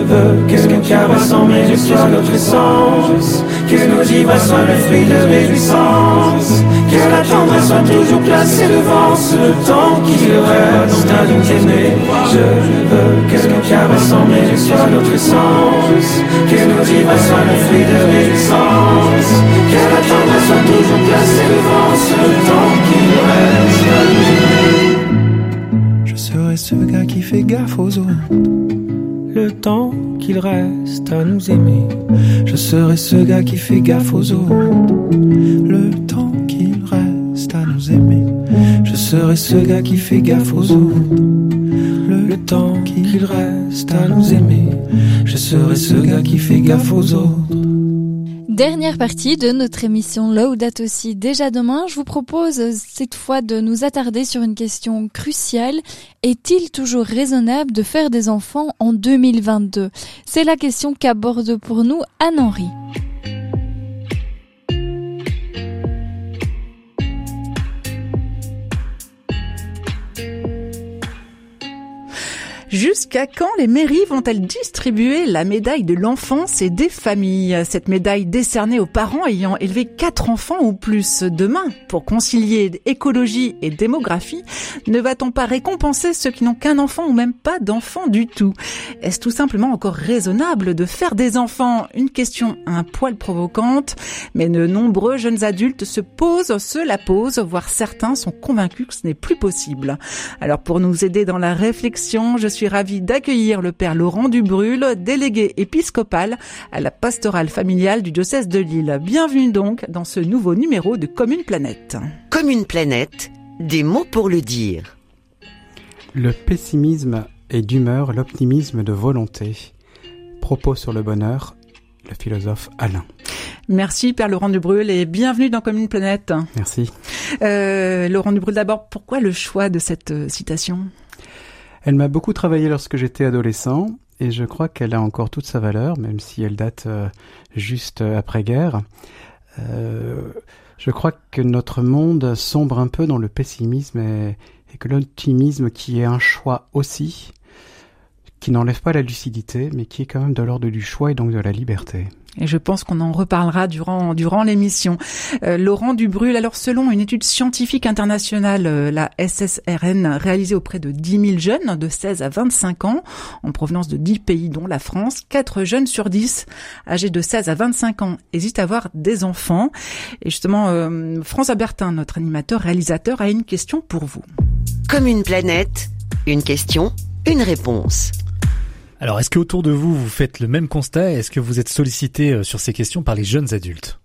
veux que nos caresses yeux soient notre essence. Que nos ivresses soient le fruit de réjouissance. Que la tendresse soit toujours placée devant ce temps qui reste à nous aimer. Je veux que nos caresses mes soient notre essence. Que nos ivresses soient le fruit de réjouissance. Que la tendresse soit toujours placée devant je serai ce gars qui fait gaffe aux autres. Le temps qu'il reste à nous aimer. Je serai ce gars qui fait gaffe aux autres. Le temps qu'il reste à nous aimer. Je serai ce gars qui fait gaffe aux autres. Le, temps qu'il reste à nous aimer. Je serai ce gars qui fait gaffe aux autres. Dernière partie de notre émission date aussi déjà demain. Je vous propose cette fois de nous attarder sur une question cruciale. Est-il toujours raisonnable de faire des enfants en 2022 C'est la question qu'aborde pour nous Anne-Henri. Jusqu'à quand les mairies vont-elles distribuer la médaille de l'enfance et des familles? Cette médaille décernée aux parents ayant élevé quatre enfants ou plus. Demain, pour concilier écologie et démographie, ne va-t-on pas récompenser ceux qui n'ont qu'un enfant ou même pas d'enfant du tout? Est-ce tout simplement encore raisonnable de faire des enfants? Une question un poil provocante, mais de nombreux jeunes adultes se posent, se la posent, voire certains sont convaincus que ce n'est plus possible. Alors pour nous aider dans la réflexion, je suis ravie d'accueillir le père Laurent Dubrul, délégué épiscopal à la pastorale familiale du diocèse de Lille. Bienvenue donc dans ce nouveau numéro de Commune Planète. Commune Planète, des mots pour le dire. Le pessimisme est d'humeur, l'optimisme de volonté. Propos sur le bonheur, le philosophe Alain. Merci Père Laurent Dubrul et bienvenue dans Commune Planète. Merci. Euh, Laurent Dubrul d'abord, pourquoi le choix de cette euh, citation? Elle m'a beaucoup travaillé lorsque j'étais adolescent et je crois qu'elle a encore toute sa valeur, même si elle date euh, juste après-guerre. Euh, je crois que notre monde sombre un peu dans le pessimisme et, et que l'optimisme qui est un choix aussi, qui n'enlève pas la lucidité, mais qui est quand même de l'ordre du choix et donc de la liberté. Et je pense qu'on en reparlera durant durant l'émission. Euh, Laurent Dubrul, alors selon une étude scientifique internationale, euh, la SSRN, réalisée auprès de 10 000 jeunes de 16 à 25 ans, en provenance de 10 pays dont la France, 4 jeunes sur 10 âgés de 16 à 25 ans hésitent à avoir des enfants. Et justement, euh, François Bertin, notre animateur réalisateur, a une question pour vous. Comme une planète, une question, une réponse. Alors, est-ce qu'autour de vous, vous faites le même constat Est-ce que vous êtes sollicité euh, sur ces questions par les jeunes adultes?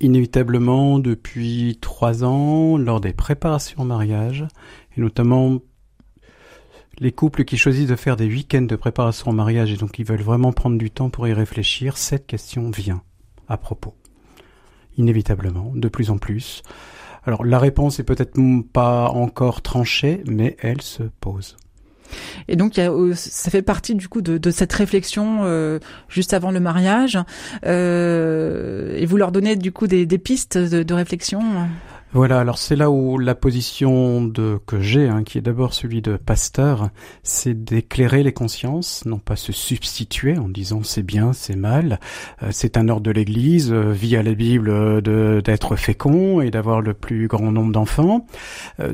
Inévitablement, depuis trois ans, lors des préparations au mariage, et notamment les couples qui choisissent de faire des week-ends de préparation au mariage et donc ils veulent vraiment prendre du temps pour y réfléchir, cette question vient à propos. Inévitablement, de plus en plus. Alors la réponse est peut-être pas encore tranchée, mais elle se pose. Et donc, euh, ça fait partie du coup de, cette réflexion euh, juste avant le mariage. Euh, et vous leur donnez du coup des, pistes de, réflexion. Voilà, alors c'est là où la position de que j'ai, hein, qui est d'abord celui de pasteur, c'est d'éclairer les consciences, non pas se substituer en disant c'est bien, c'est mal, c'est un ordre de l'Église, via la Bible, d'être fécond et d'avoir le plus grand nombre d'enfants.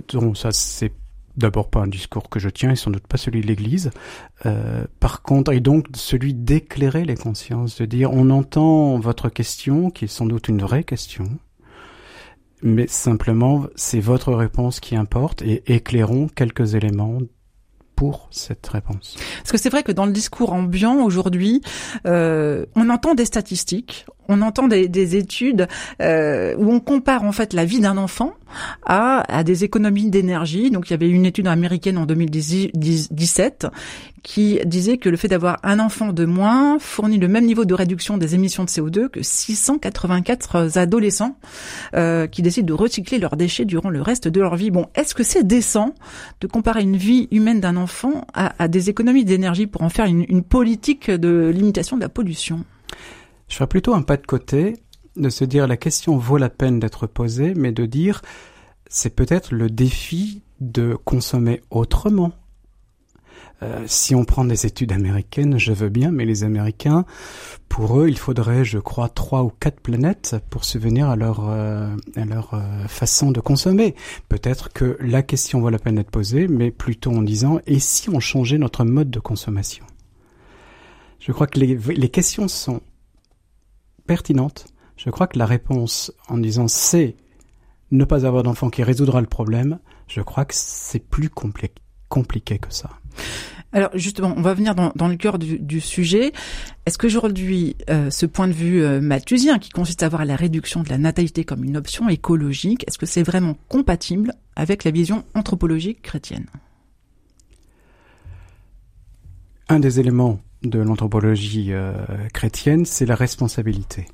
Donc ça c'est d'abord pas un discours que je tiens et sans doute pas celui de l'Église. Euh, par contre, et donc celui d'éclairer les consciences, de dire on entend votre question, qui est sans doute une vraie question, mais simplement c'est votre réponse qui importe et éclairons quelques éléments pour cette réponse. Parce que c'est vrai que dans le discours ambiant aujourd'hui, euh, on entend des statistiques, on entend des, des études euh, où on compare en fait la vie d'un enfant à, des économies d'énergie. Donc il y avait une étude américaine en 2017 qui disait que le fait d'avoir un enfant de moins fournit le même niveau de réduction des émissions de CO2 que 684 adolescents euh, qui décident de recycler leurs déchets durant le reste de leur vie. Bon, est-ce que c'est décent de comparer une vie humaine d'un enfant à, des économies d'énergie pour en faire une politique de limitation de la pollution? Je ferais plutôt un pas de côté de se dire la question vaut la peine d'être posée, mais de dire c'est peut-être le défi de consommer autrement euh, si on prend des études américaines, je veux bien, mais les Américains, pour eux, il faudrait, je crois, trois ou quatre planètes pour subvenir à leur euh, à leur euh, façon de consommer. Peut-être que la question vaut la peine d'être posée, mais plutôt en disant et si on changeait notre mode de consommation? Je crois que les, les questions sont pertinentes. Je crois que la réponse en disant c'est ne pas avoir d'enfant qui résoudra le problème, je crois que c'est plus compliqué compliqué que ça. Alors justement, on va venir dans, dans le cœur du, du sujet. Est-ce qu'aujourd'hui, euh, ce point de vue euh, malthusien, qui consiste à voir la réduction de la natalité comme une option écologique, est-ce que c'est vraiment compatible avec la vision anthropologique chrétienne? Un des éléments de l'anthropologie euh, chrétienne, c'est la responsabilité.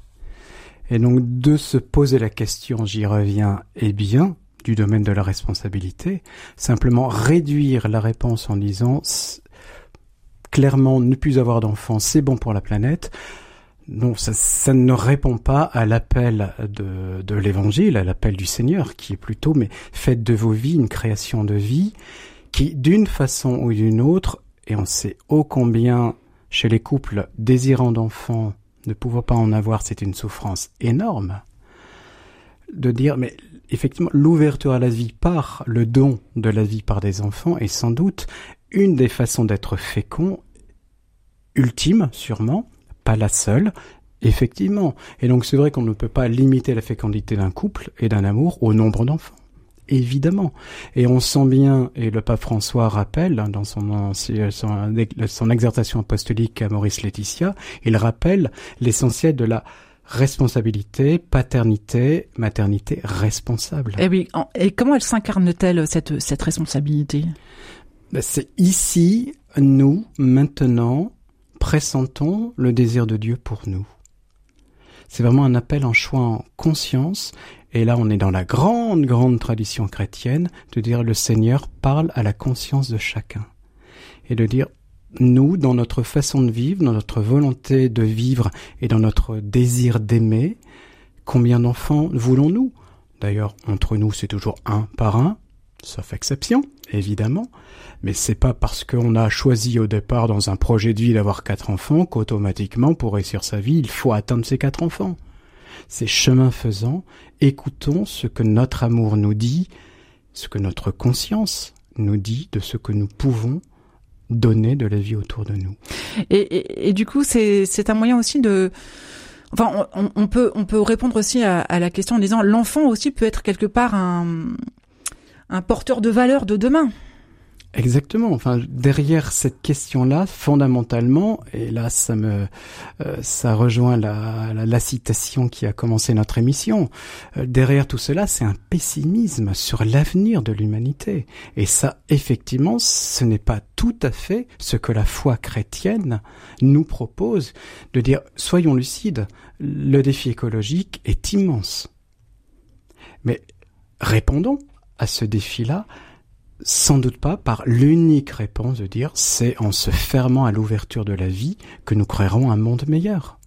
Et donc de se poser la question, j'y reviens, eh bien, du domaine de la responsabilité, simplement réduire la réponse en disant clairement ne plus avoir d'enfants, c'est bon pour la planète. Non, ça, ne répond pas à l'appel de l'évangile, à l'appel du Seigneur, qui est plutôt, mais faites de vos vies une création de vie qui, d'une façon ou d'une autre, et on sait ô combien chez les couples désirant d'enfants, ne pouvant pas en avoir, c'est une souffrance énorme, de dire, mais effectivement, l'ouverture à la vie par le don de la vie par des enfants est sans doute une des façons d'être fécond, ultime sûrement, pas la seule, effectivement. Et donc c'est vrai qu'on ne peut pas limiter la fécondité d'un couple et d'un amour au nombre d'enfants. Évidemment. Et on sent bien, et le pape François rappelle hein, dans son, son, exhortation apostolique à Maurice Laetitia, il rappelle l'essentiel de la responsabilité, paternité, maternité responsable. Et eh oui, et comment elle s'incarne-t-elle cette, cette responsabilité? Ben, C'est ici, nous, maintenant, pressentons le désir de Dieu pour nous. C'est vraiment un appel en choix en conscience. Et là, on est dans la grande, grande tradition chrétienne de dire le Seigneur parle à la conscience de chacun. Et de dire, nous, dans notre façon de vivre, dans notre volonté de vivre et dans notre désir d'aimer, combien d'enfants voulons-nous? D'ailleurs, entre nous, c'est toujours un par un, sauf exception, évidemment. Mais c'est pas parce qu'on a choisi au départ dans un projet de vie d'avoir quatre enfants qu'automatiquement, pour réussir sa vie, il faut atteindre ces quatre enfants. C'est chemin faisant, écoutons ce que notre amour nous dit, ce que notre conscience nous dit de ce que nous pouvons donner de la vie autour de nous. Et, du coup, c'est un moyen aussi de... Enfin, on, peut, on peut répondre aussi à, la question en disant l'enfant aussi peut être quelque part un, un porteur de valeur de demain. Exactement. Enfin, derrière cette question-là, fondamentalement, et là, ça me, euh, ça rejoint la, la, citation qui a commencé notre émission. Euh, derrière tout cela, c'est un pessimisme sur l'avenir de l'humanité. Et ça, effectivement, ce n'est pas tout à fait ce que la foi chrétienne nous propose de dire. Soyons lucides. Le défi écologique est immense. Mais répondons à ce défi-là sans doute pas par l'unique réponse de dire c'est en se fermant à l'ouverture de la vie que nous créerons un monde meilleur.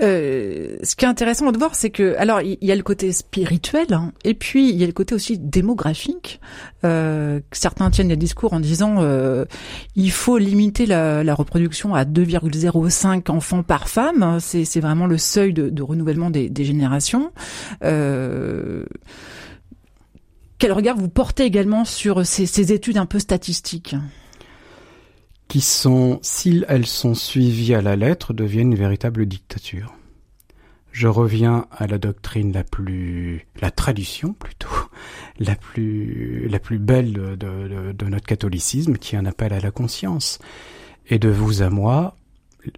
Euh, ce qui est intéressant de voir, c'est que alors il y a le côté spirituel hein, et puis il y a le côté aussi démographique. Euh, certains tiennent des discours en disant euh, il faut limiter la, la reproduction à 2,05 enfants par femme. C'est vraiment le seuil de, de renouvellement des, des générations. Euh, quel regard vous portez également sur ces, études un peu statistiques Qui sont, si elles sont suivies à la lettre, deviennent une véritable dictature. Je reviens à la doctrine la plus, la tradition plutôt, la plus, la plus belle de, de notre catholicisme, qui est un appel à la conscience. Et de vous à moi,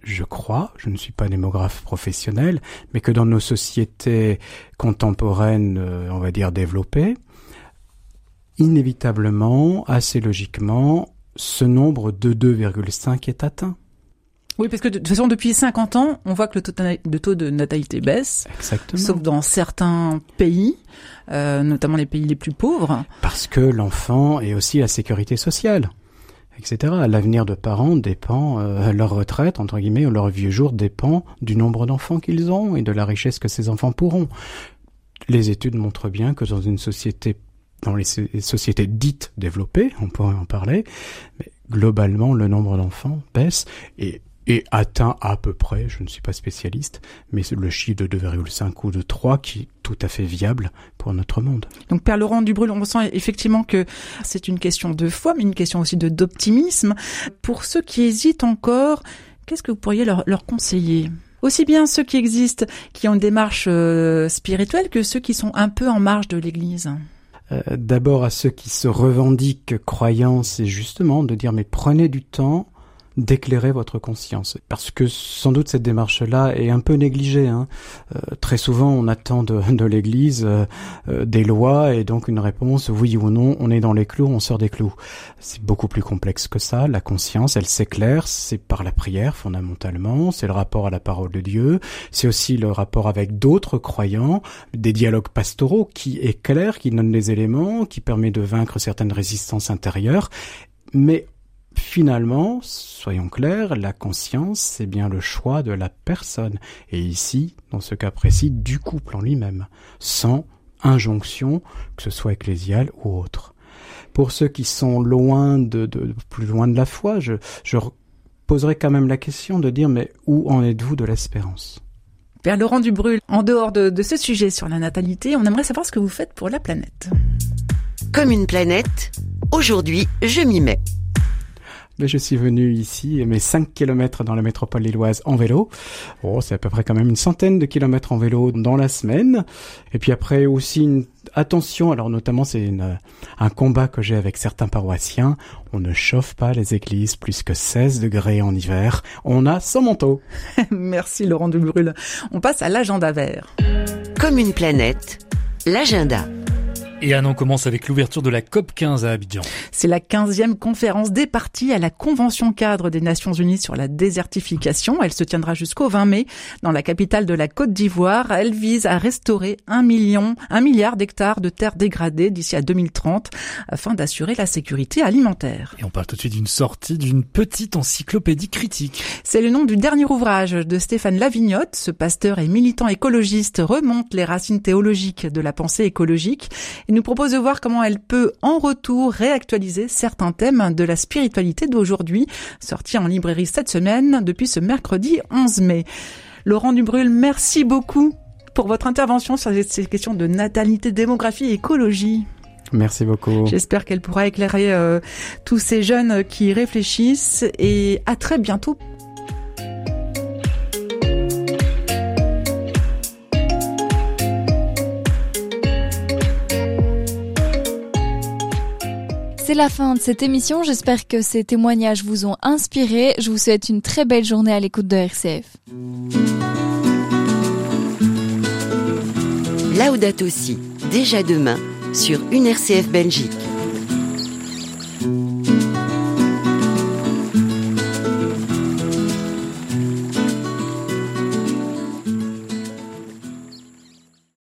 je crois, je ne suis pas démographe professionnel, mais que dans nos sociétés contemporaines, euh, on va dire développées, inévitablement, assez logiquement, ce nombre de 2,5 est atteint. Oui, parce que de toute façon, depuis 50 ans, on voit que le taux, de natalité baisse. Exactement. Sauf dans certains pays, euh, notamment les pays les plus pauvres. Parce que l'enfant est aussi la sécurité sociale, etc. L'avenir de parents dépend, euh, leur retraite, entre guillemets, ou leur vieux jour dépend du nombre d'enfants qu'ils ont et de la richesse que ces enfants pourront. Les études montrent bien que dans une société dans les sociétés dites développées, on pourrait en parler, mais globalement, le nombre d'enfants baisse et, atteint à peu près, je ne suis pas spécialiste, mais le chiffre de 2,5 ou de 3 qui est tout à fait viable pour notre monde. Donc Père Laurent Dubrul, on sent effectivement que c'est une question de foi, mais une question aussi d'optimisme. Pour ceux qui hésitent encore, qu'est-ce que vous pourriez leur, conseiller? Aussi bien ceux qui existent, qui ont une démarche euh, spirituelle, que ceux qui sont un peu en marge de l'Église d'abord à ceux qui se revendiquent croyants, c'est justement de dire mais prenez du temps d'éclairer votre conscience. Parce que sans doute cette démarche-là est un peu négligée. Hein. Euh, très souvent, on attend de, de l'Église euh, euh, des lois et donc une réponse oui ou non, on est dans les clous, on sort des clous. C'est beaucoup plus complexe que ça. La conscience, elle s'éclaire, c'est par la prière fondamentalement, c'est le rapport à la parole de Dieu, c'est aussi le rapport avec d'autres croyants, des dialogues pastoraux qui éclairent, qui donnent des éléments, qui permet de vaincre certaines résistances intérieures. Mais finalement, soyons clairs, la conscience, c'est bien le choix de la personne, et ici, dans ce cas précis, du couple en lui-même, sans injonction, que ce soit ecclésiale ou autre. pour ceux qui sont loin de, de, plus loin de la foi, je, je poserai quand même la question de dire mais où en êtes-vous de l'espérance? Père Laurent Dubrul, en dehors de, de ce sujet sur la natalité, on aimerait savoir ce que vous faites pour la planète. Comme une planète, aujourd'hui je m'y mets. Mais je suis venu ici, mes 5 kilomètres dans la métropole lilloise en vélo. Oh, c'est à peu près quand même une centaine de kilomètres en vélo dans la semaine. Et puis après aussi une attention, alors notamment c'est un combat que j'ai avec certains paroissiens. On ne chauffe pas les églises plus que 16 degrés en hiver. On a son manteau. Merci Laurent Dubrul. On passe à l'agenda vert. Comme une planète, l'agenda. Et Anne, on commence avec l'ouverture de la COP 15 à Abidjan. C'est la 15e conférence des parties à la Convention cadre des Nations Unies sur la désertification. Elle se tiendra jusqu'au 20 mai dans la capitale de la Côte d'Ivoire. Elle vise à restaurer un million, un milliard d'hectares de terres dégradées d'ici à 2030 afin d'assurer la sécurité alimentaire. Et on parle tout de suite d'une sortie d'une petite encyclopédie critique. C'est le nom du dernier ouvrage de Stéphane Lavignotte. Ce pasteur et militant écologiste remonte les racines théologiques de la pensée écologique il nous propose de voir comment elle peut en retour réactualiser certains thèmes de la spiritualité d'aujourd'hui, sorti en librairie cette semaine depuis ce mercredi 11 mai. Laurent Dubrul, merci beaucoup pour votre intervention sur ces questions de natalité, démographie et écologie. Merci beaucoup. J'espère qu'elle pourra éclairer euh, tous ces jeunes qui réfléchissent et à très bientôt C'est la fin de cette émission. J'espère que ces témoignages vous ont inspiré. Je vous souhaite une très belle journée à l'écoute de RCF. Laudato aussi, déjà demain, sur une RCF Belgique.